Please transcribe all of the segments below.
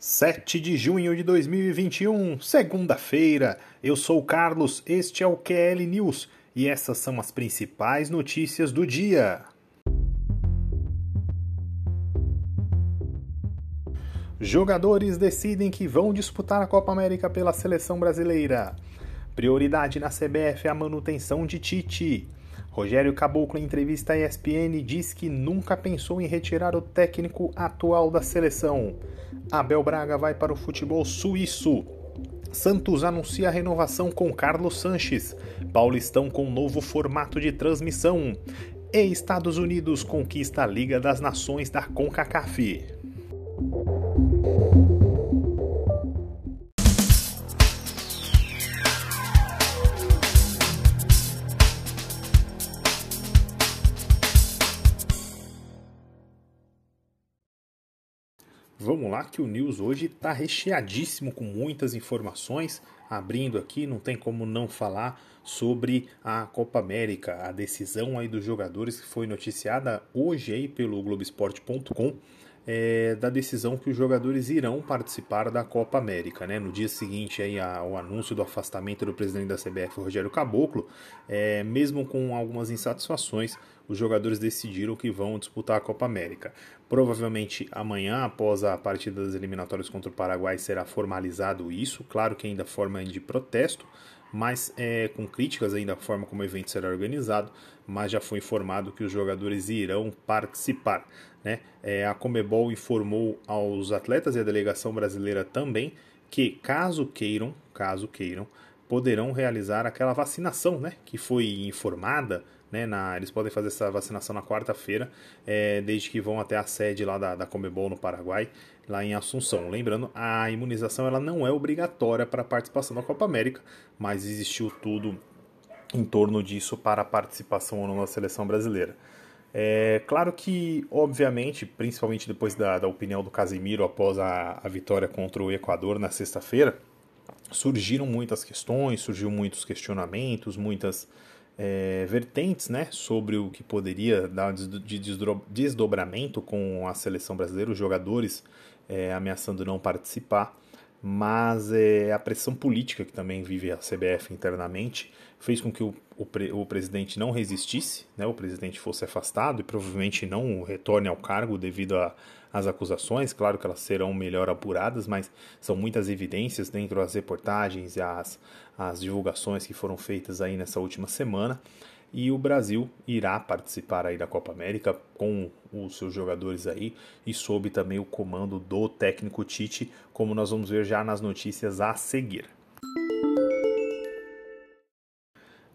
7 de junho de 2021, segunda-feira. Eu sou o Carlos, este é o QL News e essas são as principais notícias do dia. Jogadores decidem que vão disputar a Copa América pela seleção brasileira. Prioridade na CBF é a manutenção de Tite. Rogério Caboclo, em entrevista à ESPN, diz que nunca pensou em retirar o técnico atual da seleção. Abel Braga vai para o futebol suíço. Santos anuncia a renovação com Carlos Sanches. Paulistão com novo formato de transmissão. E Estados Unidos conquista a Liga das Nações da CONCACAF. Vamos lá que o News hoje está recheadíssimo com muitas informações. Abrindo aqui, não tem como não falar sobre a Copa América, a decisão aí dos jogadores que foi noticiada hoje aí pelo Globoesporte.com é, da decisão que os jogadores irão participar da Copa América. Né? No dia seguinte aí, a, o anúncio do afastamento do presidente da CBF, Rogério Caboclo, é, mesmo com algumas insatisfações, os jogadores decidiram que vão disputar a Copa América. Provavelmente amanhã, após a partida das eliminatórias contra o Paraguai, será formalizado isso. Claro que ainda forma de protesto, mas é, com críticas ainda à forma como o evento será organizado, mas já foi informado que os jogadores irão participar. Né? É, a Comebol informou aos atletas e à delegação brasileira também que, caso queiram, caso queiram, poderão realizar aquela vacinação né, que foi informada né, na, eles podem fazer essa vacinação na quarta-feira, é, desde que vão até a sede lá da, da Comebol no Paraguai, lá em Assunção. Lembrando, a imunização ela não é obrigatória para a participação na Copa América, mas existiu tudo em torno disso para a participação ou não na seleção brasileira. É claro que, obviamente, principalmente depois da, da opinião do Casemiro após a, a vitória contra o Equador na sexta-feira, surgiram muitas questões, surgiu muitos questionamentos, muitas é, vertentes né, sobre o que poderia dar de desdobramento com a seleção brasileira, os jogadores é, ameaçando não participar, mas é, a pressão política que também vive a CBF internamente fez com que o, o, o presidente não resistisse, né, o presidente fosse afastado e provavelmente não retorne ao cargo devido às acusações. Claro que elas serão melhor apuradas, mas são muitas evidências dentro das reportagens e as, as divulgações que foram feitas aí nessa última semana. E o Brasil irá participar aí da Copa América com os seus jogadores aí e sob também o comando do técnico Tite, como nós vamos ver já nas notícias a seguir.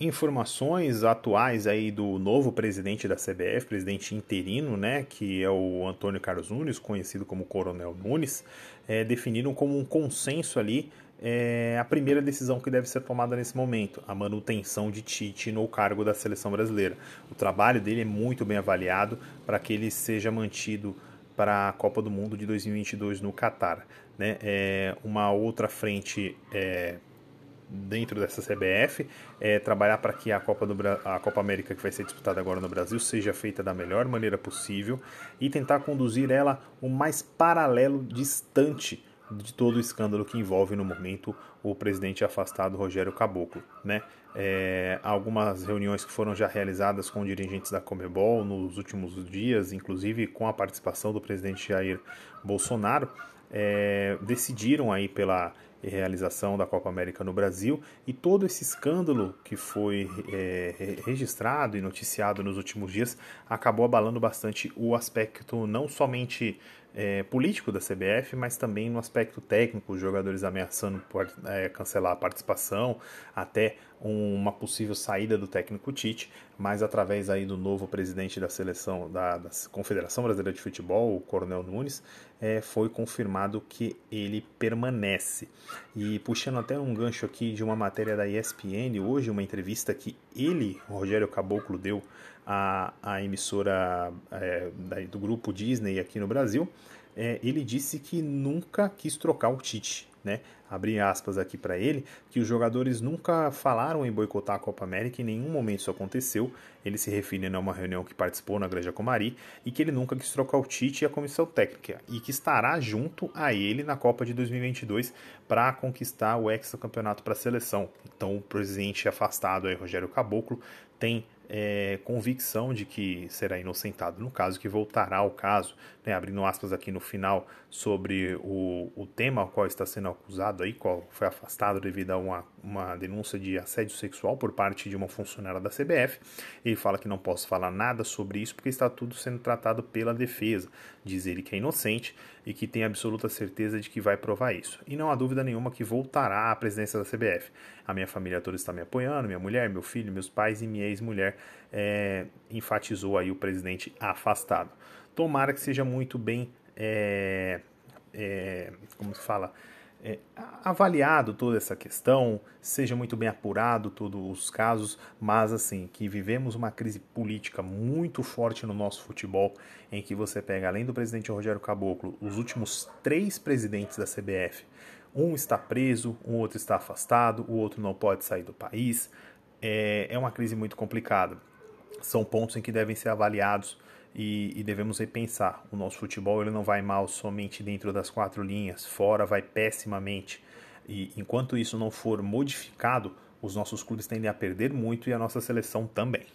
informações atuais aí do novo presidente da CBF, presidente interino, né, que é o Antônio Carlos Nunes, conhecido como Coronel Nunes, é, definiram como um consenso ali é, a primeira decisão que deve ser tomada nesse momento, a manutenção de Tite no cargo da seleção brasileira. O trabalho dele é muito bem avaliado para que ele seja mantido para a Copa do Mundo de 2022 no Catar. Né? É, uma outra frente é, dentro dessa CBF é trabalhar para que a Copa, do, a Copa América que vai ser disputada agora no Brasil seja feita da melhor maneira possível e tentar conduzir ela o mais paralelo, distante de todo o escândalo que envolve no momento o presidente afastado Rogério Caboclo, né? É, algumas reuniões que foram já realizadas com dirigentes da Comebol nos últimos dias, inclusive com a participação do presidente Jair Bolsonaro, é, decidiram aí pela realização da Copa América no Brasil e todo esse escândalo que foi é, registrado e noticiado nos últimos dias acabou abalando bastante o aspecto não somente é, político da CBF, mas também no aspecto técnico, jogadores ameaçando é, cancelar a participação, até uma possível saída do técnico Tite, mas através aí do novo presidente da seleção da, da Confederação Brasileira de Futebol, o Coronel Nunes, é, foi confirmado que ele permanece. E puxando até um gancho aqui de uma matéria da ESPN hoje, uma entrevista que ele, Rogério Caboclo, deu à, à emissora é, do grupo Disney aqui no Brasil, é, ele disse que nunca quis trocar o Tite né? Abrir aspas aqui para ele, que os jogadores nunca falaram em boicotar a Copa América, em nenhum momento isso aconteceu. Ele se referindo a uma reunião que participou na Granja Comari e que ele nunca quis trocar o Tite e a comissão técnica e que estará junto a ele na Copa de 2022 para conquistar o hexacampeonato para a seleção. Então, o presidente afastado aí, Rogério Caboclo, tem é, convicção de que será inocentado no caso, que voltará ao caso, né, abrindo aspas aqui no final sobre o, o tema ao qual está sendo acusado aí, qual foi afastado devido a uma, uma denúncia de assédio sexual por parte de uma funcionária da CBF. Ele fala que não posso falar nada sobre isso porque está tudo sendo tratado pela defesa. Diz ele que é inocente e que tem absoluta certeza de que vai provar isso. E não há dúvida nenhuma que voltará à presidência da CBF. A minha família toda está me apoiando, minha mulher, meu filho, meus pais e minha ex-mulher, é, enfatizou aí o presidente afastado. Tomara que seja muito bem, é, é, como se fala, é, avaliado toda essa questão, seja muito bem apurado todos os casos, mas assim, que vivemos uma crise política muito forte no nosso futebol, em que você pega, além do presidente Rogério Caboclo, os últimos três presidentes da CBF, um está preso, um outro está afastado, o outro não pode sair do país, é, é uma crise muito complicada. São pontos em que devem ser avaliados e, e, devemos repensar. O nosso futebol ele não vai mal somente dentro das quatro linhas, fora vai pessimamente. E enquanto isso não for modificado, os nossos clubes tendem a perder muito e a nossa seleção também.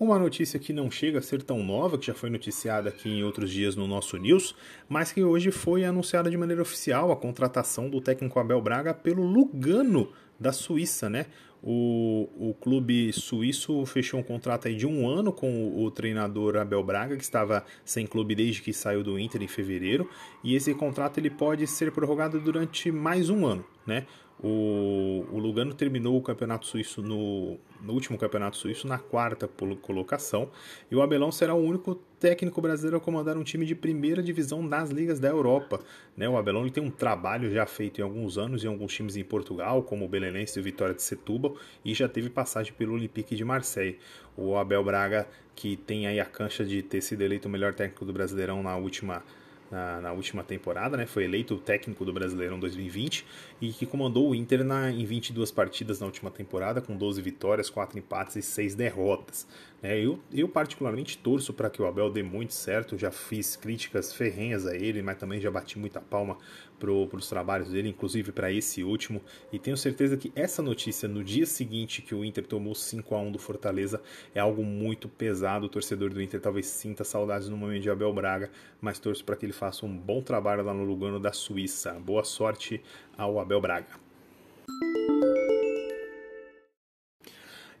Uma notícia que não chega a ser tão nova, que já foi noticiada aqui em outros dias no nosso news, mas que hoje foi anunciada de maneira oficial a contratação do técnico Abel Braga pelo Lugano da Suíça, né? O, o clube suíço fechou um contrato aí de um ano com o, o, treinador Abel Braga, que estava sem clube desde que saiu do Inter em fevereiro, e esse contrato ele pode ser prorrogado durante mais um ano, né? O, o Lugano terminou o campeonato suíço no, no, último campeonato suíço na quarta colocação e o Abelão será o único técnico brasileiro a comandar um time de primeira divisão das ligas da Europa. Né? O Abelão ele tem um trabalho já feito em alguns anos em alguns times em Portugal, como o Belenense e o Vitória de Setúbal, e já teve passagem pelo Olympique de Marseille. O Abel Braga, que tem aí a cancha de ter sido eleito o melhor técnico do Brasileirão na última na, na, última temporada, né? Foi eleito técnico do Brasileirão 2020 e que comandou o Inter na, em 22 partidas na última temporada, com 12 vitórias, 4 empates e 6 derrotas. É, eu, eu particularmente torço para que o Abel dê muito certo, já fiz críticas ferrenhas a ele, mas também já bati muita palma para os trabalhos dele, inclusive para esse último, e tenho certeza que essa notícia no dia seguinte que o Inter tomou 5 a 1 do Fortaleza é algo muito pesado, o torcedor do Inter talvez sinta saudades no momento de Abel Braga, mas torço para que ele faça um bom trabalho lá no Lugano da Suíça. Boa sorte ao Abel Braga.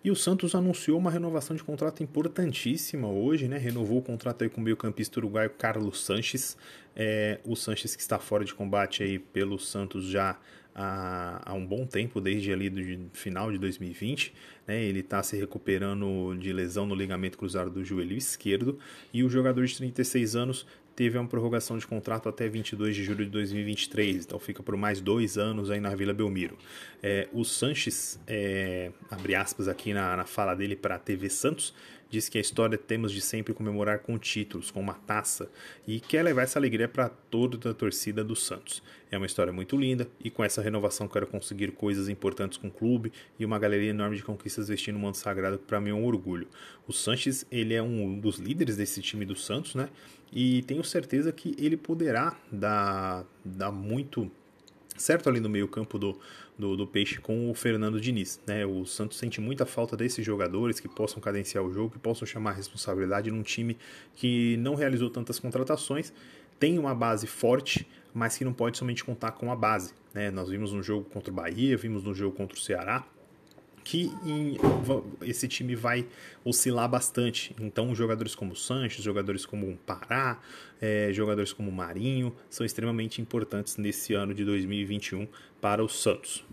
E o Santos anunciou uma renovação de contrato importantíssima hoje, né? Renovou o contrato aí com o meio-campista uruguaio Carlos Sanches. É, o Sanches que está fora de combate aí pelo Santos já há, há um bom tempo, desde ali do final de 2020. Né? Ele está se recuperando de lesão no ligamento cruzado do joelho esquerdo. E o jogador de 36 anos teve uma prorrogação de contrato até 22 de julho de 2023, então fica por mais dois anos aí na Vila Belmiro. É, o Sanches, é, abre aspas aqui na, na fala dele para a TV Santos, diz que a história temos de sempre comemorar com títulos, com uma taça, e quer levar essa alegria para toda a torcida do Santos. É uma história muito linda, e com essa renovação quero conseguir coisas importantes com o clube e uma galeria enorme de conquistas vestindo o manto sagrado, que para mim é um orgulho. O Sanches, ele é um dos líderes desse time do Santos, né? E tenho certeza que ele poderá dar, dar muito certo ali no meio campo do, do, do, Peixe com o Fernando Diniz. Né? O Santos sente muita falta desses jogadores que possam cadenciar o jogo, que possam chamar a responsabilidade num time que não realizou tantas contratações, tem uma base forte, mas que não pode somente contar com a base. Né? Nós vimos no jogo contra o Bahia, vimos no jogo contra o Ceará, que em, esse time vai oscilar bastante. Então, jogadores como Sanches, jogadores como Pará, é, jogadores como Marinho são extremamente importantes nesse ano de 2021 para o Santos.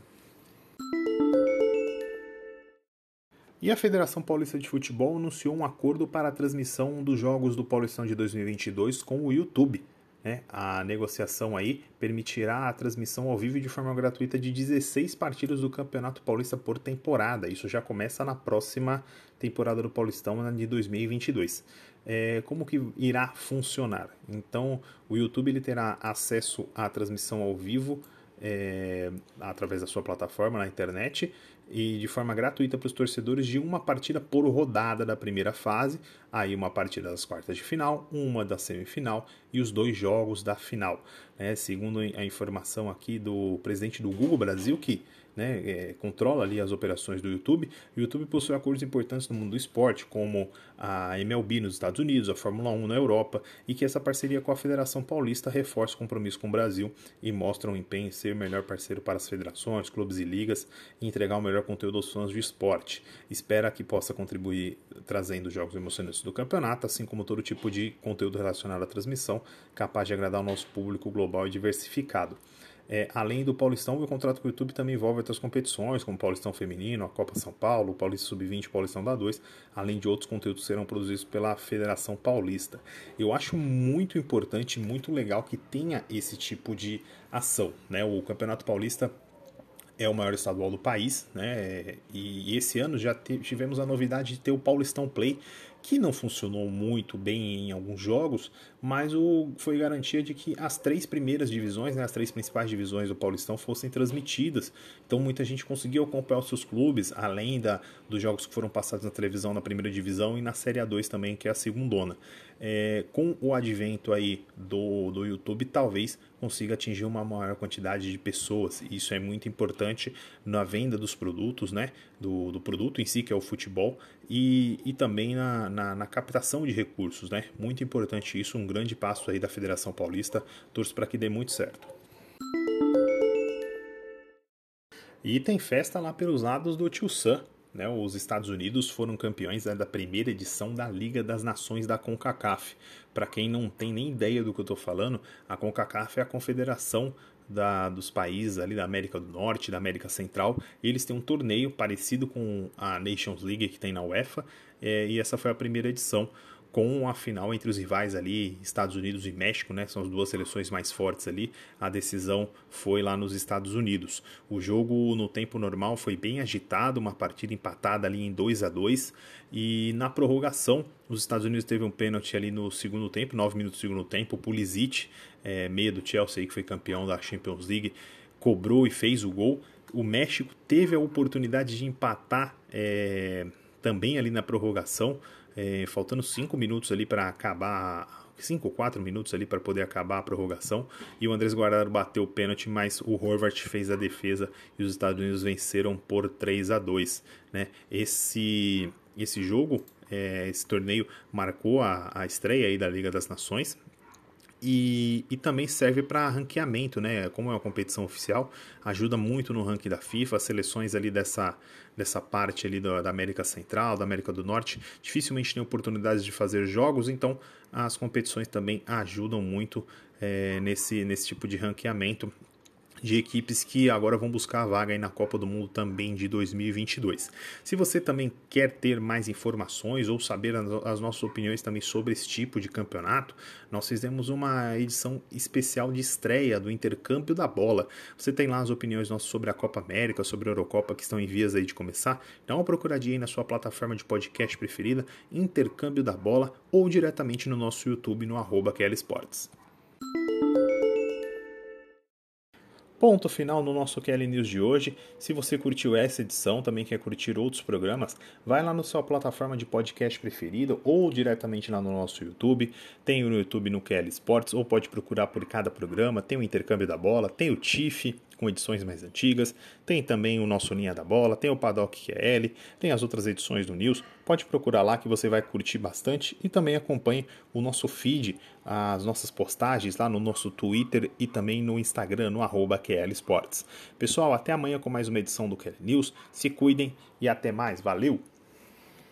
E a Federação Paulista de Futebol anunciou um acordo para a transmissão dos jogos do Paulistão de 2022 com o YouTube. Né? A negociação aí permitirá a transmissão ao vivo de forma gratuita de 16 partidas do Campeonato Paulista por temporada. Isso já começa na próxima temporada do Paulistão de 2022. é, como que irá funcionar. Então, o YouTube ele terá acesso à transmissão ao vivo é, através da sua plataforma na internet e de forma gratuita para os torcedores de uma partida por rodada da primeira fase, aí uma partida das quartas de final, uma da semifinal e os dois jogos da final. Né? Segundo a informação aqui do presidente do Google Brasil, que né, é, controla ali as operações do YouTube. O YouTube possui acordos importantes no mundo do esporte, como a MLB nos Estados Unidos, a Fórmula 1 na Europa, e que essa parceria com a Federação Paulista reforça o compromisso com o Brasil e mostra um empenho em ser o melhor parceiro para as federações, clubes e ligas e entregar o melhor conteúdo aos fãs de esporte. Espera que possa contribuir trazendo jogos emocionantes do campeonato, assim como todo tipo de conteúdo relacionado à transmissão, capaz de agradar o nosso público global e diversificado. É, além do Paulistão, o contrato com o YouTube também envolve outras competições, como o Paulistão Feminino, a Copa São Paulo, o Paulista Sub-20 Paulistão da 2, além de outros conteúdos que serão produzidos pela Federação Paulista. Eu acho muito importante, muito legal que tenha esse tipo de ação. Né? O Campeonato Paulista é o maior estadual do país, né? E esse ano já tivemos a novidade de ter o Paulistão Play, que não funcionou muito bem em alguns jogos, mas o, foi garantia de que as três primeiras divisões, né, as três principais divisões do Paulistão fossem transmitidas. Então muita gente conseguiu acompanhar os seus clubes, além da, dos jogos que foram passados na televisão na primeira divisão e na Série A2 também, que é a segundona. É, com o advento aí do, do YouTube, talvez consiga atingir uma maior quantidade de pessoas. Isso é muito importante na venda dos produtos, né? Do, do produto em si, que é o futebol, e, e também na, na, na captação de recursos, né? Muito importante isso, um grande passo aí da Federação Paulista. Torço para que dê muito certo. E tem festa lá pelos lados do Tio Sam. Né? Os Estados Unidos foram campeões né, da primeira edição da Liga das Nações da CONCACAF. Para quem não tem nem ideia do que eu estou falando, a CONCACAF é a confederação da, dos países ali da América do Norte, da América Central. eles têm um torneio parecido com a Nations League que tem na UEFA, é, e essa foi a primeira edição com a final entre os rivais ali, Estados Unidos e México, né? São as duas seleções mais fortes ali. A decisão foi lá nos Estados Unidos. O jogo no tempo normal foi bem agitado, uma partida empatada ali em 2 a 2 e na prorrogação os Estados Unidos teve um pênalti ali no segundo tempo, 9 minutos do segundo tempo. O Pulisic, é, meia do Chelsea, que foi campeão da Champions League, cobrou e fez o gol. O México teve a oportunidade de empatar é, também ali na prorrogação é, faltando 5 minutos ali para acabar 5 ou 4 minutos ali para poder acabar a prorrogação. E o Andrés Guardado bateu o pênalti, mas o Horvath fez a defesa e os Estados Unidos venceram por 3 a 2 né? Esse, esse jogo, é, esse torneio, marcou a, a estreia aí da Liga das Nações. E, e também serve para ranqueamento, né? Como é uma competição oficial, ajuda muito no ranking da FIFA. As seleções ali dessa, dessa parte ali da, da América Central, da América do Norte, dificilmente têm oportunidades de fazer jogos, então as competições também ajudam muito é, nesse, nesse tipo de ranqueamento de equipes que agora vão buscar a vaga aí na Copa do Mundo também de 2022. Se você também quer ter mais informações ou saber as nossas opiniões também sobre esse tipo de campeonato, nós fizemos uma edição especial de estreia do intercâmbio da bola. Você tem lá as opiniões nossas sobre a Copa América, sobre a Eurocopa que estão em vias aí de começar. Dá uma procuradinha aí na sua plataforma de podcast preferida, Intercâmbio da Bola, ou diretamente no nosso YouTube no arroba Sports. Ponto final no nosso Kelly News de hoje. Se você curtiu essa edição, também quer curtir outros programas, vai lá na sua plataforma de podcast preferida ou diretamente lá no nosso YouTube. Tem no YouTube no Kelly Sports ou pode procurar por cada programa. Tem o Intercâmbio da Bola, tem o TIFF, com edições mais antigas, tem também o nosso Linha da Bola, tem o Paddock QL, tem as outras edições do News. Pode procurar lá que você vai curtir bastante e também acompanhe o nosso feed, as nossas postagens lá no nosso Twitter e também no Instagram, no arroba QL Sports. Pessoal, até amanhã com mais uma edição do QL News. Se cuidem e até mais. Valeu!